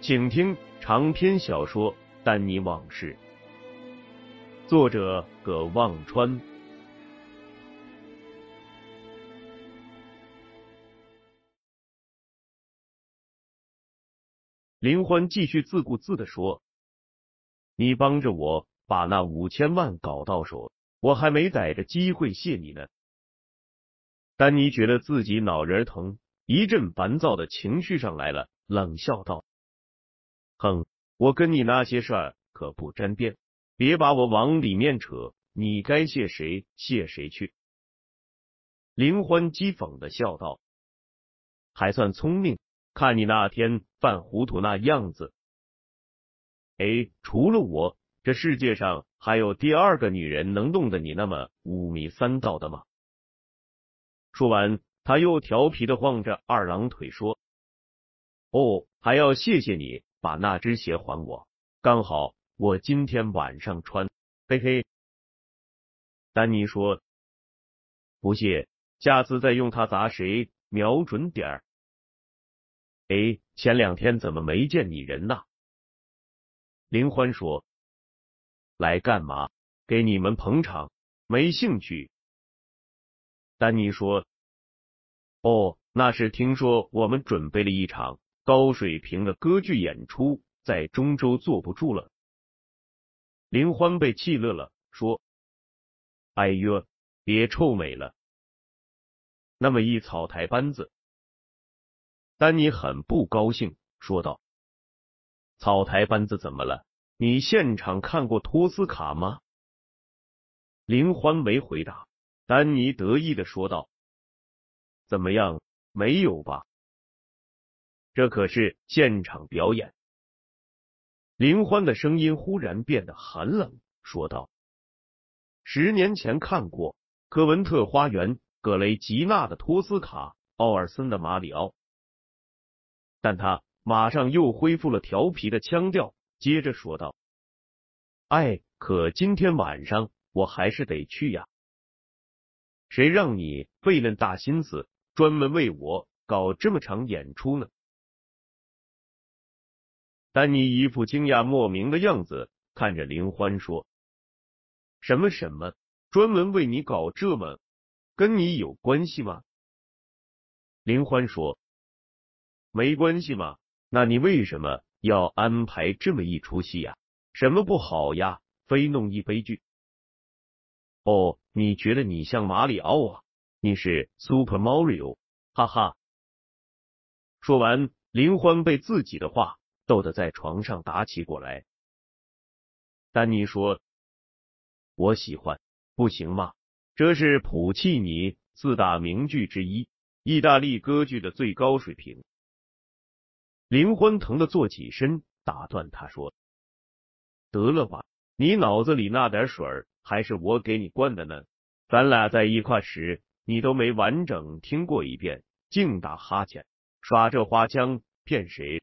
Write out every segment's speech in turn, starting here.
请听长篇小说《丹尼往事》，作者葛望川。林欢继续自顾自的说：“你帮着我把那五千万搞到手，我还没逮着机会谢你呢。”丹尼觉得自己脑仁疼，一阵烦躁的情绪上来了，冷笑道：“哼，我跟你那些事儿可不沾边，别把我往里面扯。你该谢谁谢谁去。”林欢讥讽的笑道：“还算聪明，看你那天犯糊涂那样子。哎，除了我，这世界上还有第二个女人能弄得你那么五迷三道的吗？”说完，他又调皮的晃着二郎腿说：“哦，还要谢谢你把那只鞋还我，刚好我今天晚上穿。”嘿嘿。丹尼说：“不谢，下次再用它砸谁，瞄准点儿。”哎，前两天怎么没见你人呐？林欢说：“来干嘛？给你们捧场，没兴趣。”丹尼说：“哦，那是听说我们准备了一场高水平的歌剧演出，在中州坐不住了。”林欢被气乐了，说：“哎呦，别臭美了，那么一草台班子。”丹尼很不高兴，说道：“草台班子怎么了？你现场看过托斯卡吗？”林欢没回答。丹尼得意的说道：“怎么样？没有吧？这可是现场表演。”林欢的声音忽然变得寒冷，说道：“十年前看过科文特花园，格雷吉娜的托斯卡，奥尔森的马里奥。”但他马上又恢复了调皮的腔调，接着说道：“哎，可今天晚上我还是得去呀。”谁让你费那大心思，专门为我搞这么场演出呢？丹尼一副惊讶莫名的样子，看着林欢说：“什么什么？专门为你搞这么？跟你有关系吗？”林欢说：“没关系嘛。那你为什么要安排这么一出戏呀？什么不好呀？非弄一悲剧？”哦，你觉得你像马里奥啊？你是 Super Mario，哈哈！说完，林欢被自己的话逗得在床上打起过来。丹尼说：“我喜欢，不行吗？这是普契尼四大名剧之一，意大利歌剧的最高水平。”林欢疼的坐起身，打断他说：“得了吧，你脑子里那点水。”还是我给你灌的呢。咱俩在一块时，你都没完整听过一遍，净打哈欠，耍这花腔骗谁？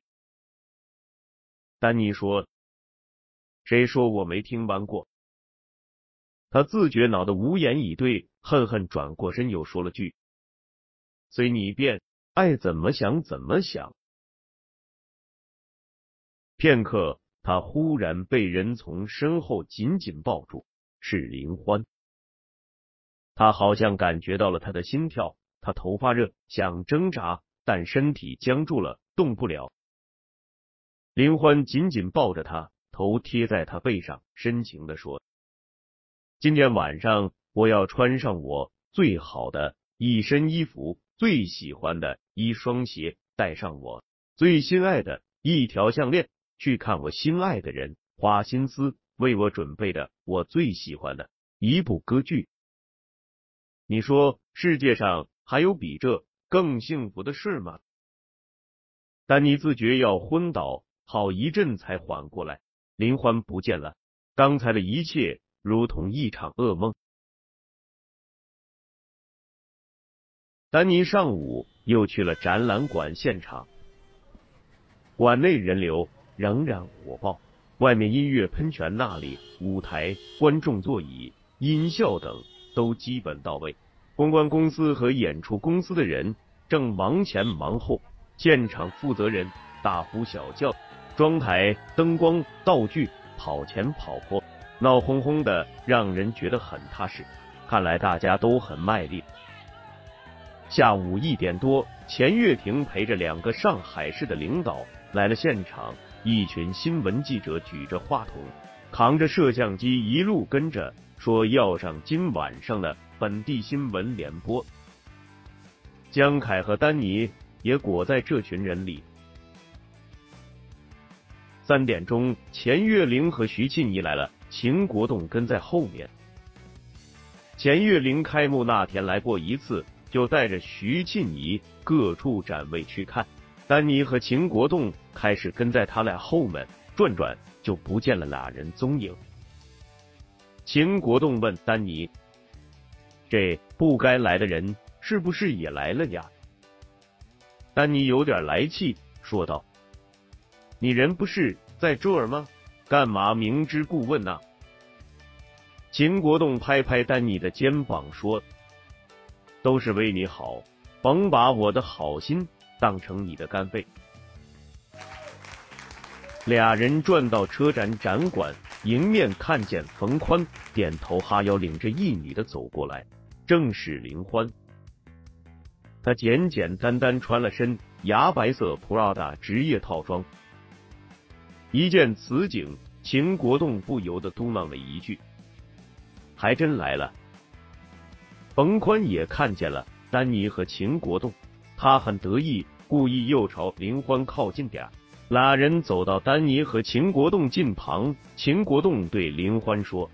丹尼说：“谁说我没听完过？”他自觉恼得无言以对，恨恨转过身，又说了句：“随你便，爱怎么想怎么想。”片刻，他忽然被人从身后紧紧抱住。是林欢，他好像感觉到了他的心跳，他头发热，想挣扎，但身体僵住了，动不了。林欢紧紧抱着他，头贴在他背上，深情的说：“今天晚上我要穿上我最好的一身衣服，最喜欢的一双鞋，带上我最心爱的一条项链，去看我心爱的人，花心思为我准备的我最喜欢的一部歌剧。你说世界上还有比这更幸福的事吗？”丹尼自觉要昏倒。好一阵才缓过来，林欢不见了，刚才的一切如同一场噩梦。丹尼上午又去了展览馆现场，馆内人流仍然火爆，外面音乐喷泉那里，舞台、观众座椅、音效等都基本到位。公关公司和演出公司的人正忙前忙后，现场负责人大呼小叫。妆台、灯光、道具跑前跑后，闹哄哄的，让人觉得很踏实。看来大家都很卖力。下午一点多，钱月亭陪着两个上海市的领导来了现场，一群新闻记者举着话筒，扛着摄像机，一路跟着，说要上今晚上的本地新闻联播。江凯和丹尼也裹在这群人里。三点钟，钱月玲和徐庆怡来了，秦国栋跟在后面。钱月玲开幕那天来过一次，就带着徐庆怡各处展位去看。丹尼和秦国栋开始跟在他俩后面转转，就不见了俩人踪影。秦国栋问丹尼：“这不该来的人是不是也来了呀？”丹尼有点来气，说道。你人不是在这儿吗？干嘛明知故问呢？秦国栋拍拍丹尼的肩膀说：“都是为你好，甭把我的好心当成你的干肺。”俩人转到车展展馆，迎面看见冯宽点头哈腰，领着一女的走过来，正是林欢。他简简单单穿了身牙白色 Prada 职业套装。一见此景，秦国栋不由得嘟囔了一句：“还真来了。”冯宽也看见了丹尼和秦国栋，他很得意，故意又朝林欢靠近点俩人走到丹尼和秦国栋近旁，秦国栋对林欢说：“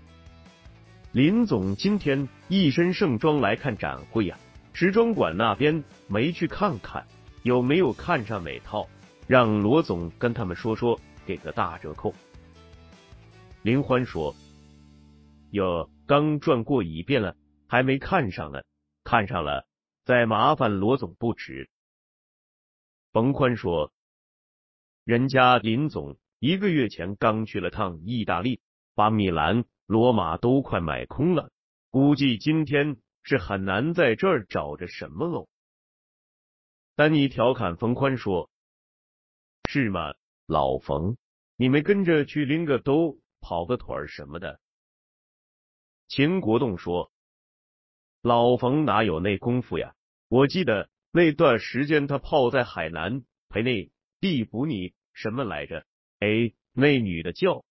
林总今天一身盛装来看展会呀，时装馆那边没去看看，有没有看上哪套？让罗总跟他们说说。”给个大折扣。林欢说：“哟，刚转过一遍了，还没看上呢。看上了，再麻烦罗总不迟。”冯宽说：“人家林总一个月前刚去了趟意大利，把米兰、罗马都快买空了，估计今天是很难在这儿找着什么喽。”丹尼调侃冯宽说：“是吗？”老冯，你没跟着去拎个兜、跑个腿儿什么的？秦国栋说：“老冯哪有那功夫呀？我记得那段时间他泡在海南陪那地补你什么来着？哎，那女的叫……”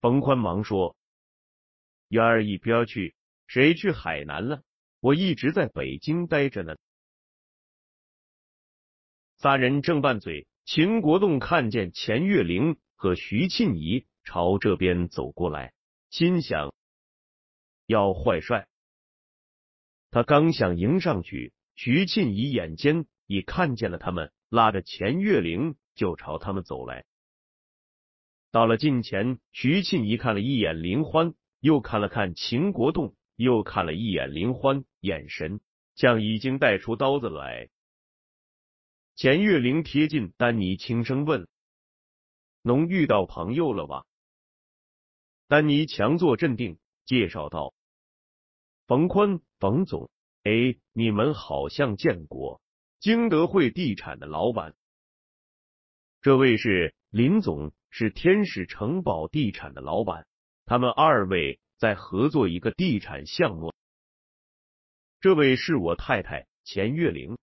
冯宽忙说：“幺儿一边去，谁去海南了？我一直在北京待着呢。”仨人正拌嘴。秦国栋看见钱月玲和徐庆怡朝这边走过来，心想要坏帅。他刚想迎上去，徐庆怡眼尖，已看见了他们，拉着钱月玲就朝他们走来。到了近前，徐庆怡看了一眼林欢，又看了看秦国栋，又看了一眼林欢，眼神像已经带出刀子来。钱月玲贴近丹尼，轻声问：“能遇到朋友了吧？”丹尼强作镇定，介绍道：“冯宽，冯总，哎，你们好像见过金德汇地产的老板。这位是林总，是天使城堡地产的老板。他们二位在合作一个地产项目。这位是我太太钱月玲。”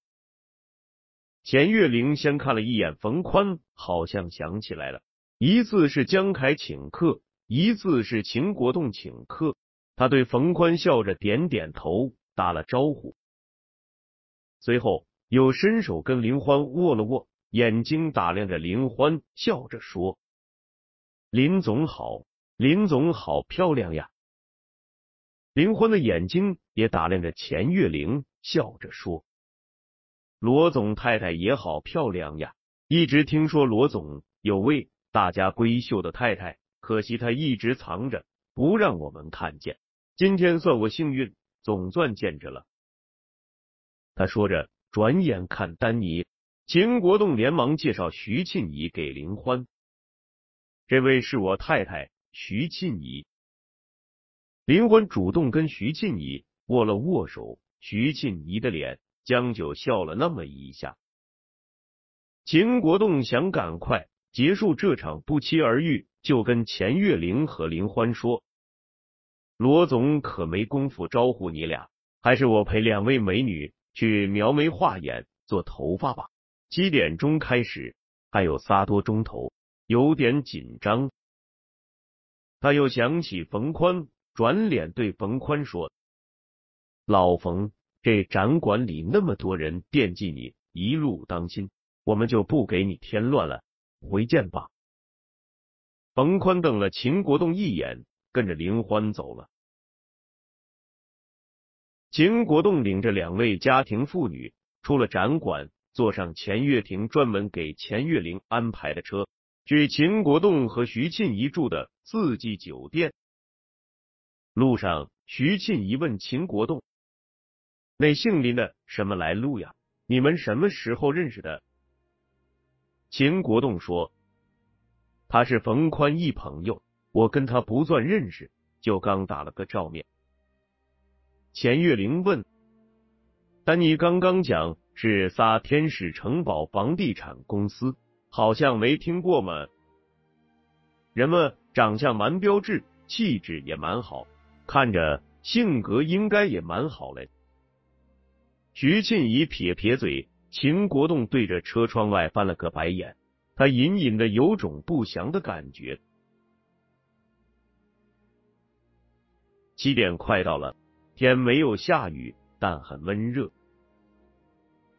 钱月玲先看了一眼冯宽，好像想起来了，一次是江凯请客，一次是秦国栋请客。他对冯宽笑着点点头，打了招呼，随后又伸手跟林欢握了握，眼睛打量着林欢，笑着说：“林总好，林总好漂亮呀。”林欢的眼睛也打量着钱月玲，笑着说。罗总太太也好漂亮呀！一直听说罗总有位大家闺秀的太太，可惜她一直藏着，不让我们看见。今天算我幸运，总算见着了。他说着，转眼看丹尼，秦国栋连忙介绍徐庆怡给林欢：“这位是我太太徐庆怡。”林欢主动跟徐庆怡握了握手，徐庆怡的脸。将就笑了那么一下，秦国栋想赶快结束这场不期而遇，就跟钱月玲和林欢说：“罗总可没工夫招呼你俩，还是我陪两位美女去描眉画眼、做头发吧。七点钟开始，还有仨多钟头，有点紧张。”他又想起冯宽，转脸对冯宽说：“老冯。”这展馆里那么多人惦记你，一路当心，我们就不给你添乱了。回见吧。冯宽瞪了秦国栋一眼，跟着林欢走了。秦国栋领着两位家庭妇女出了展馆，坐上钱月亭专门给钱月玲安排的车，去秦国栋和徐庆怡住的四季酒店。路上，徐庆怡问秦国栋。那姓林的什么来路呀？你们什么时候认识的？秦国栋说：“他是冯宽一朋友，我跟他不算认识，就刚打了个照面。”钱月玲问：“但你刚刚讲是仨天使城堡房地产公司，好像没听过吗？人们长相蛮标致，气质也蛮好，看着性格应该也蛮好嘞。”徐庆怡撇撇嘴，秦国栋对着车窗外翻了个白眼，他隐隐的有种不祥的感觉。七点快到了，天没有下雨，但很温热。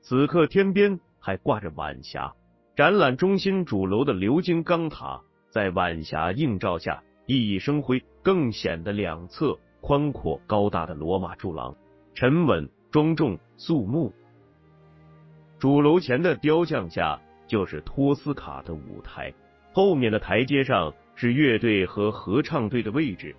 此刻天边还挂着晚霞，展览中心主楼的鎏金钢塔在晚霞映照下熠熠生辉，更显得两侧宽阔高大的罗马柱廊沉稳。庄重肃穆，主楼前的雕像下就是托斯卡的舞台，后面的台阶上是乐队和合唱队的位置。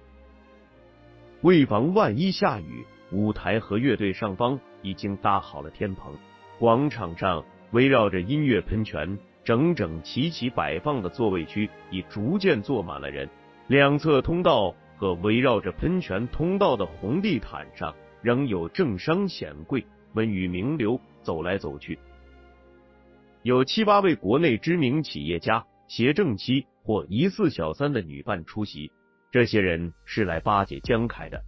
为防万一下雨，舞台和乐队上方已经搭好了天棚。广场上围绕着音乐喷泉，整整齐齐摆放的座位区已逐渐坐满了人。两侧通道和围绕着喷泉通道的红地毯上。仍有政商显贵、文娱名流走来走去，有七八位国内知名企业家携正妻或疑似小三的女伴出席，这些人是来巴结江凯的。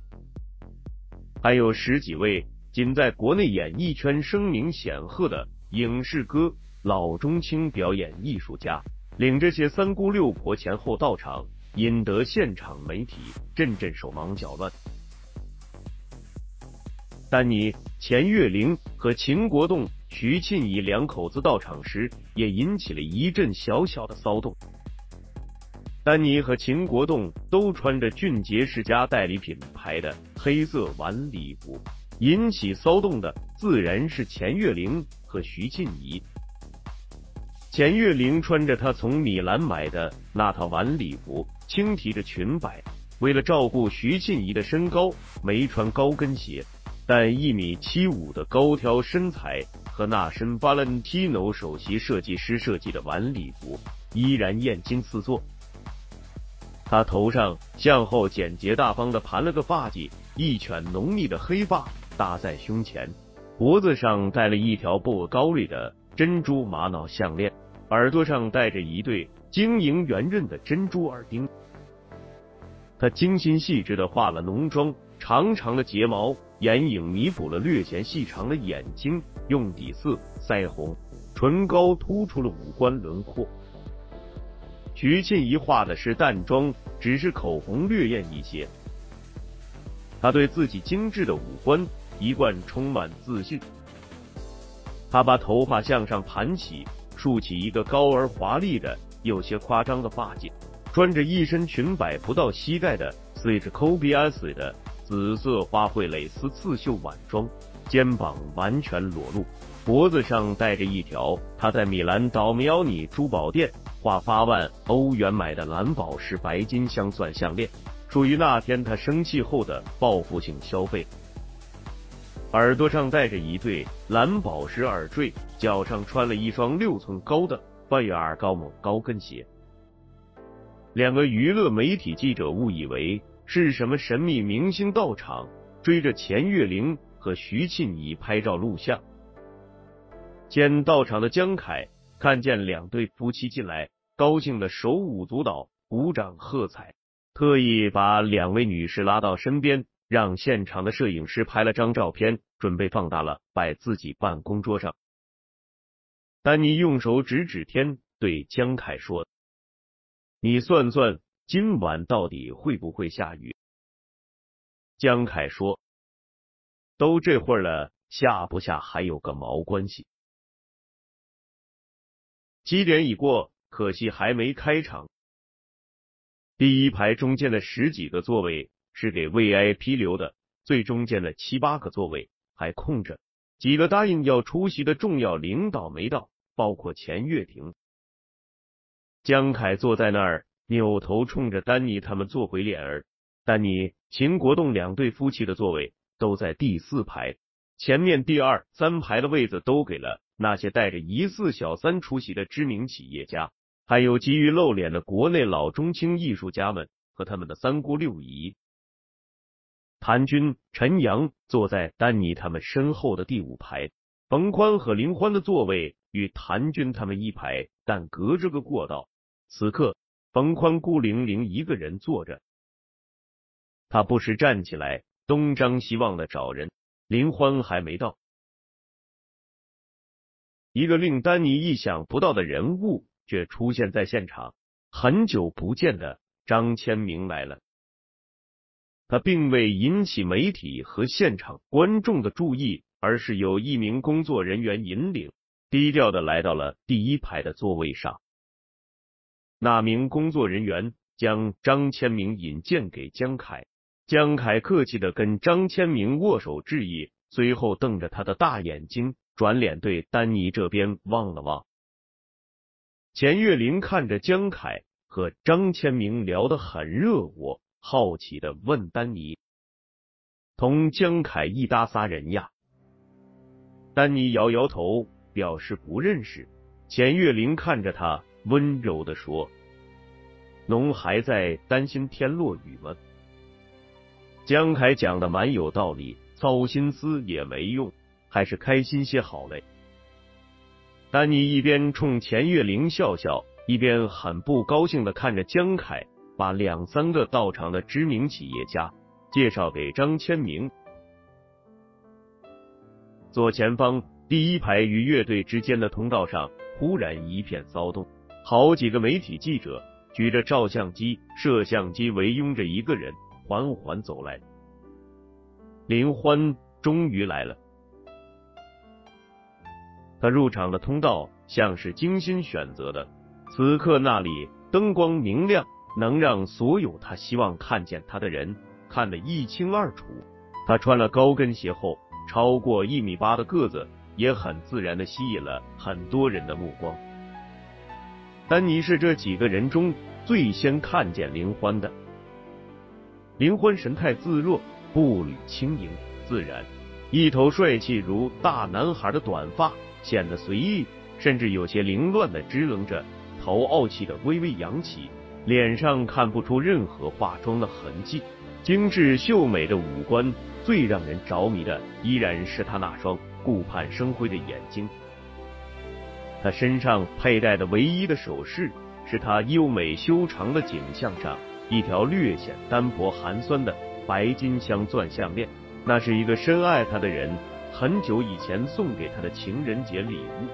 还有十几位仅在国内演艺圈声名显赫的影视歌、老中青表演艺术家，领这些三姑六婆前后到场，引得现场媒体阵阵手忙脚乱。丹尼、钱月玲和秦国栋、徐庆怡两口子到场时，也引起了一阵小小的骚动。丹尼和秦国栋都穿着俊杰世家代理品牌的黑色晚礼服，引起骚动的自然是钱月玲和徐庆怡。钱月玲穿着她从米兰买的那套晚礼服，轻提着裙摆，为了照顾徐庆怡的身高，没穿高跟鞋。但一米七五的高挑身材和那身 Valentino 首席设计师设计的晚礼服依然艳惊四座。他头上向后简洁大方的盘了个发髻，一卷浓密的黑发搭在胸前，脖子上戴了一条不高丽的珍珠玛瑙项链，耳朵上戴着一对晶莹圆润的珍珠耳钉。他精心细致的化了浓妆，长长的睫毛。眼影弥补了略显细长的眼睛，用底色腮红，唇膏突出了五官轮廓。徐庆怡画的是淡妆，只是口红略艳一些。她对自己精致的五官一贯充满自信。他把头发向上盘起，竖起一个高而华丽的、有些夸张的发髻，穿着一身裙摆不到膝盖的 Switch Kobe S 的紫色花卉蕾丝刺绣晚装，肩膀完全裸露，脖子上戴着一条他在米兰岛米奥尼珠宝店花八万欧元买的蓝宝石白金镶钻项链，属于那天他生气后的报复性消费。耳朵上戴着一对蓝宝石耳坠，脚上穿了一双六寸高的贝尔高某高跟鞋。两个娱乐媒体记者误以为是什么神秘明星到场，追着钱月玲和徐庆怡拍照录像。见到场的江凯看见两对夫妻进来，高兴的手舞足蹈，鼓掌喝彩，特意把两位女士拉到身边。让现场的摄影师拍了张照片，准备放大了摆自己办公桌上。丹尼用手指指天，对江凯说：“你算算，今晚到底会不会下雨？”江凯说：“都这会儿了，下不下还有个毛关系？七点已过，可惜还没开场。第一排中间的十几个座位。”是给 VIP 留的，最中间的七八个座位还空着，几个答应要出席的重要领导没到，包括钱月婷。江凯坐在那儿，扭头冲着丹尼他们做回脸儿。丹尼、秦国栋两对夫妻的座位都在第四排，前面第二三排的位子都给了那些带着疑似小三出席的知名企业家，还有急于露脸的国内老中青艺术家们和他们的三姑六姨。谭军、陈阳坐在丹尼他们身后的第五排，冯宽和林欢的座位与谭军他们一排，但隔着个过道。此刻，冯宽孤零零一个人坐着，他不时站起来东张西望的找人。林欢还没到，一个令丹尼意想不到的人物却出现在现场，很久不见的张千明来了。他并未引起媒体和现场观众的注意，而是有一名工作人员引领，低调的来到了第一排的座位上。那名工作人员将张千明引荐给江凯，江凯客气的跟张千明握手致意，随后瞪着他的大眼睛，转脸对丹尼这边望了望。钱月玲看着江凯和张千明聊得很热络。好奇的问丹尼：“同江凯一搭仨人呀？”丹尼摇摇头，表示不认识。钱月玲看着他，温柔的说：“侬还在担心天落雨吗？”江凯讲的蛮有道理，操心思也没用，还是开心些好嘞。丹尼一边冲钱月玲笑笑，一边很不高兴的看着江凯。把两三个到场的知名企业家介绍给张千明。左前方第一排与乐队之间的通道上忽然一片骚动，好几个媒体记者举着照相机、摄像机围拥着一个人缓缓走来。林欢终于来了，他入场的通道像是精心选择的，此刻那里灯光明亮。能让所有他希望看见他的人看得一清二楚。他穿了高跟鞋后，超过一米八的个子也很自然的吸引了很多人的目光。丹尼是这几个人中最先看见林欢的。林欢神态自若，步履轻盈自然，一头帅气如大男孩的短发显得随意，甚至有些凌乱的支棱着，头傲气的微微扬起。脸上看不出任何化妆的痕迹，精致秀美的五官，最让人着迷的依然是他那双顾盼生辉的眼睛。他身上佩戴的唯一的首饰，是他优美修长的颈项上一条略显单薄寒酸的白金镶钻项链，那是一个深爱他的人很久以前送给他的情人节礼物。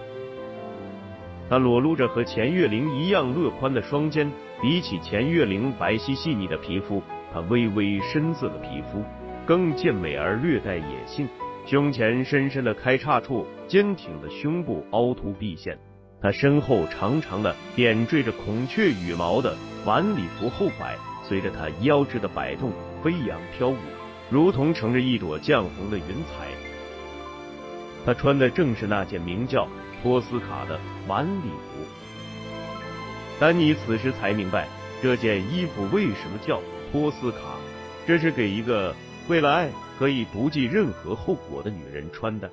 他裸露着和钱月玲一样乐宽的双肩，比起钱月玲白皙细腻的皮肤，他微微深色的皮肤更健美而略带野性。胸前深深的开叉处，坚挺的胸部凹凸毕现。他身后长长的点缀着孔雀羽毛的晚礼服后摆，随着他腰肢的摆动飞扬飘舞，如同乘着一朵绛红的云彩。他穿的正是那件名叫托斯卡的晚礼服。丹尼此时才明白，这件衣服为什么叫托斯卡，这是给一个为了爱。可以不计任何后果的女人穿的。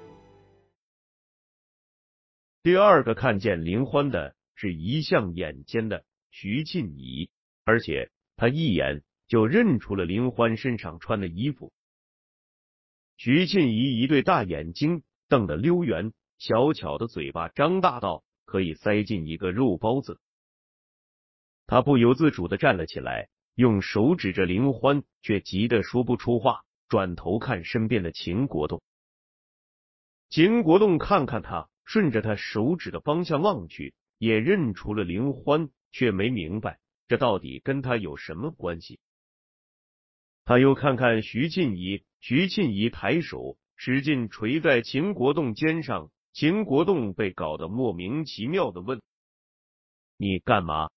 第二个看见林欢的是一向眼尖的徐静怡，而且他一眼就认出了林欢身上穿的衣服。徐静怡一对大眼睛瞪得溜圆，小巧的嘴巴张大到可以塞进一个肉包子。他不由自主的站了起来，用手指着林欢，却急得说不出话。转头看身边的秦国栋，秦国栋看看他，顺着他手指的方向望去，也认出了林欢，却没明白这到底跟他有什么关系。他又看看徐庆怡，徐庆怡抬手使劲捶在秦国栋肩上，秦国栋被搞得莫名其妙的问：“你干嘛？”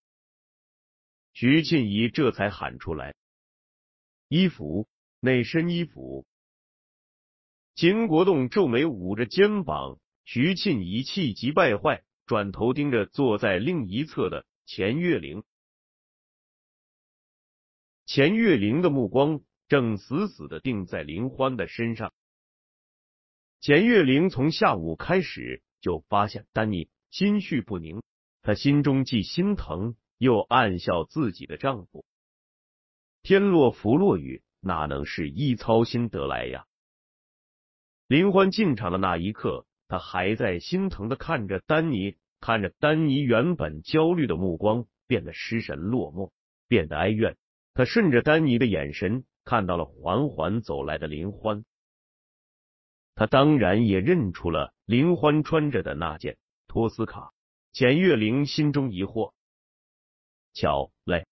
徐庆怡这才喊出来：“衣服。”那身衣服，秦国栋皱眉捂着肩膀，徐庆仪气急败坏，转头盯着坐在另一侧的钱月玲。钱月玲的目光正死死的定在林欢的身上。钱月玲从下午开始就发现丹尼心绪不宁，她心中既心疼又暗笑自己的丈夫。天落福落雨。哪能是一操心得来呀？林欢进场的那一刻，他还在心疼的看着丹尼，看着丹尼原本焦虑的目光变得失神落寞，变得哀怨。他顺着丹尼的眼神看到了缓缓走来的林欢，他当然也认出了林欢穿着的那件托斯卡。钱月玲心中疑惑，巧嘞。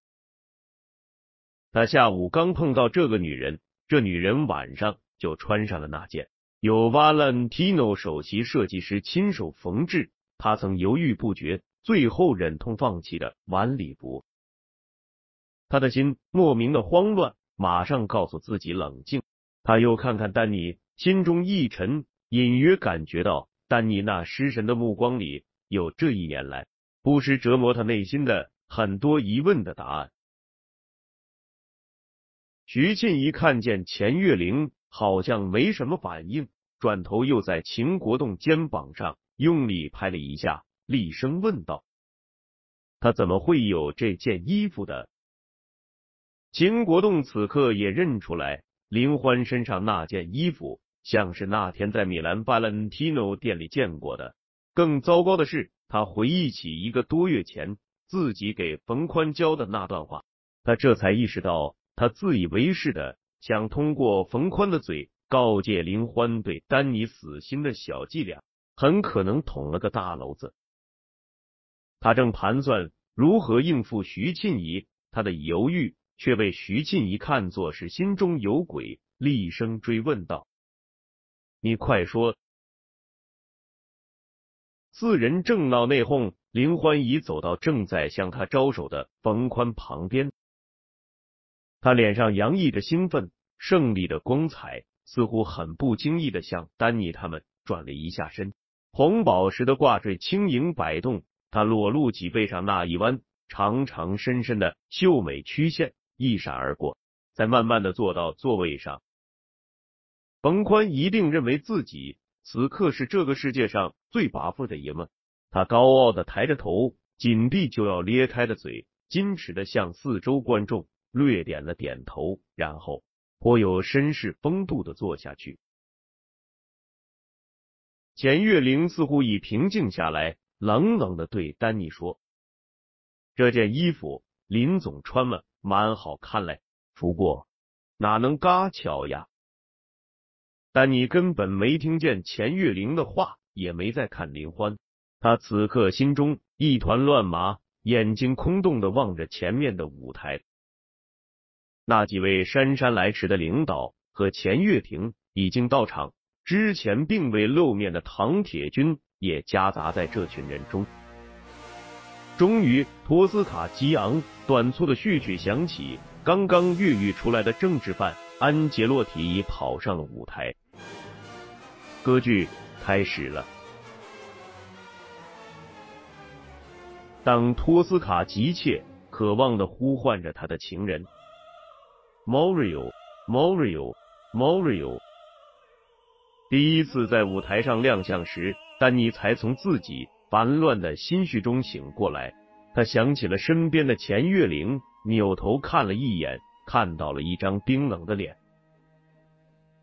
他下午刚碰到这个女人，这女人晚上就穿上了那件由 Valentino 首席设计师亲手缝制，他曾犹豫不决，最后忍痛放弃的晚礼服。他的心莫名的慌乱，马上告诉自己冷静。他又看看丹尼，心中一沉，隐约感觉到丹尼那失神的目光里有这一年来不时折磨他内心的很多疑问的答案。徐庆一看见钱月玲好像没什么反应，转头又在秦国栋肩膀上用力拍了一下，厉声问道：“他怎么会有这件衣服的？”秦国栋此刻也认出来林欢身上那件衣服，像是那天在米兰 Valentino 店里见过的。更糟糕的是，他回忆起一个多月前自己给冯宽教的那段话，他这才意识到。他自以为是的想通过冯宽的嘴告诫林欢对丹尼死心的小伎俩，很可能捅了个大娄子。他正盘算如何应付徐庆怡，他的犹豫却被徐庆怡看作是心中有鬼，厉声追问道：“你快说！”四人正闹内讧，林欢已走到正在向他招手的冯宽旁边。他脸上洋溢着兴奋、胜利的光彩，似乎很不经意的向丹尼他们转了一下身。红宝石的挂坠轻盈摆动，他裸露脊背上那一弯长长深深的秀美曲线一闪而过，再慢慢的坐到座位上。冯宽一定认为自己此刻是这个世界上最跋扈的爷们，他高傲的抬着头，紧闭就要裂开的嘴，矜持的向四周观众。略点了点头，然后颇有绅士风度的坐下去。钱月玲似乎已平静下来，冷冷的对丹尼说：“这件衣服林总穿了，蛮好看嘞。不过哪能嘎巧呀？”丹尼根本没听见钱月玲的话，也没再看林欢。他此刻心中一团乱麻，眼睛空洞的望着前面的舞台。那几位姗姗来迟的领导和钱月亭已经到场，之前并未露面的唐铁军也夹杂在这群人中。终于，托斯卡激昂短促的序曲响起，刚刚越狱出来的政治犯安杰洛提已跑上了舞台，歌剧开始了。当托斯卡急切、渴望的呼唤着他的情人。Morio，Morio，Morio。第一次在舞台上亮相时，丹尼才从自己烦乱的心绪中醒过来。他想起了身边的钱月玲，扭头看了一眼，看到了一张冰冷的脸。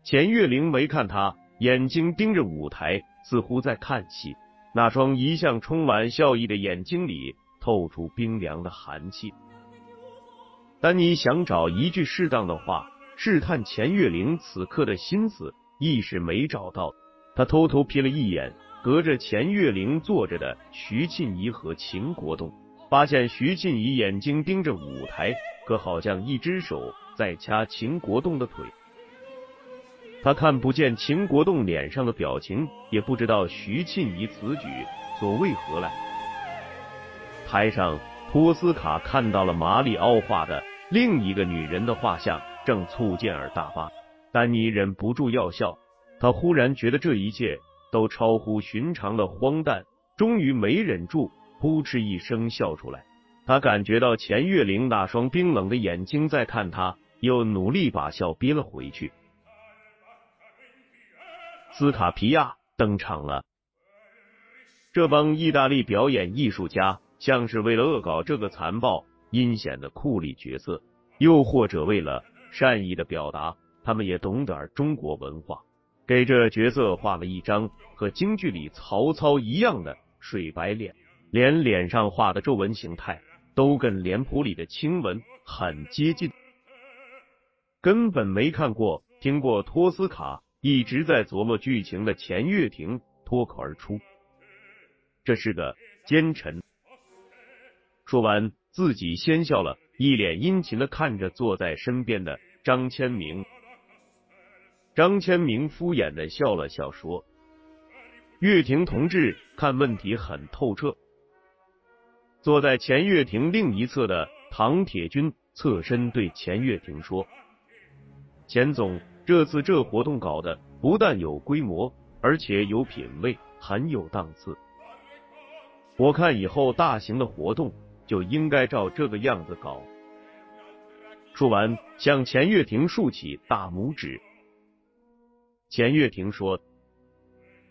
钱月玲没看他，眼睛盯着舞台，似乎在看戏。那双一向充满笑意的眼睛里透出冰凉的寒气。丹尼想找一句适当的话试探钱月玲此刻的心思，一时没找到。他偷偷瞥了一眼隔着钱月玲坐着的徐庆怡和秦国栋，发现徐庆怡眼睛盯着舞台，可好像一只手在掐秦国栋的腿。他看不见秦国栋脸上的表情，也不知道徐庆怡此举所为何来。台上。托斯卡看到了马里奥画的另一个女人的画像，正簇建而大发。丹尼忍不住要笑，他忽然觉得这一切都超乎寻常的荒诞，终于没忍住，扑哧一声笑出来。他感觉到钱月玲那双冰冷的眼睛在看他，又努力把笑憋了回去。斯卡皮亚登场了，这帮意大利表演艺术家。像是为了恶搞这个残暴阴险的库里角色，又或者为了善意的表达，他们也懂点中国文化，给这角色画了一张和京剧里曹操一样的水白脸，连脸上画的皱纹形态都跟脸谱里的青纹很接近。根本没看过、听过托斯卡，一直在琢磨剧情的钱月亭脱口而出：“这是个奸臣。”说完，自己先笑了，一脸殷勤的看着坐在身边的张千明。张千明敷衍的笑了笑，说：“岳亭同志看问题很透彻。”坐在钱月亭另一侧的唐铁军侧身对钱月亭说：“钱总，这次这活动搞的不但有规模，而且有品位，很有档次。我看以后大型的活动。”就应该照这个样子搞。说完，向钱月亭竖起大拇指。钱月亭说：“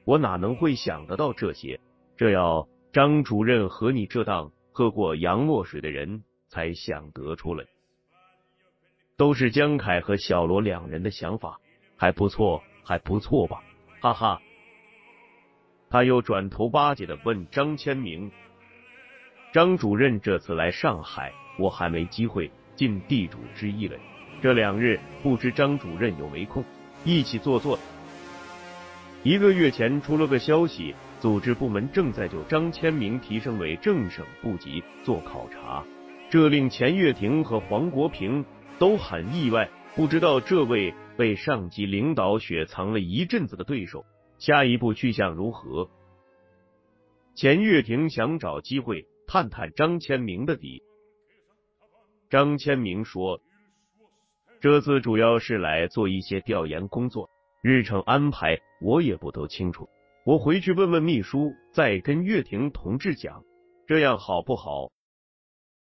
我哪能会想得到这些？这要张主任和你这档喝过洋墨水的人才想得出来。都是江凯和小罗两人的想法，还不错，还不错吧？哈哈。”他又转头巴结的问张千明。张主任这次来上海，我还没机会尽地主之谊嘞。这两日不知张主任有没空一起坐坐？一个月前出了个消息，组织部门正在就张千明提升为正省部级做考察，这令钱月亭和黄国平都很意外，不知道这位被上级领导雪藏了一阵子的对手下一步去向如何。钱月亭想找机会。探探张千明的底。张千明说：“这次主要是来做一些调研工作，日程安排我也不都清楚。我回去问问秘书，再跟岳婷同志讲，这样好不好？”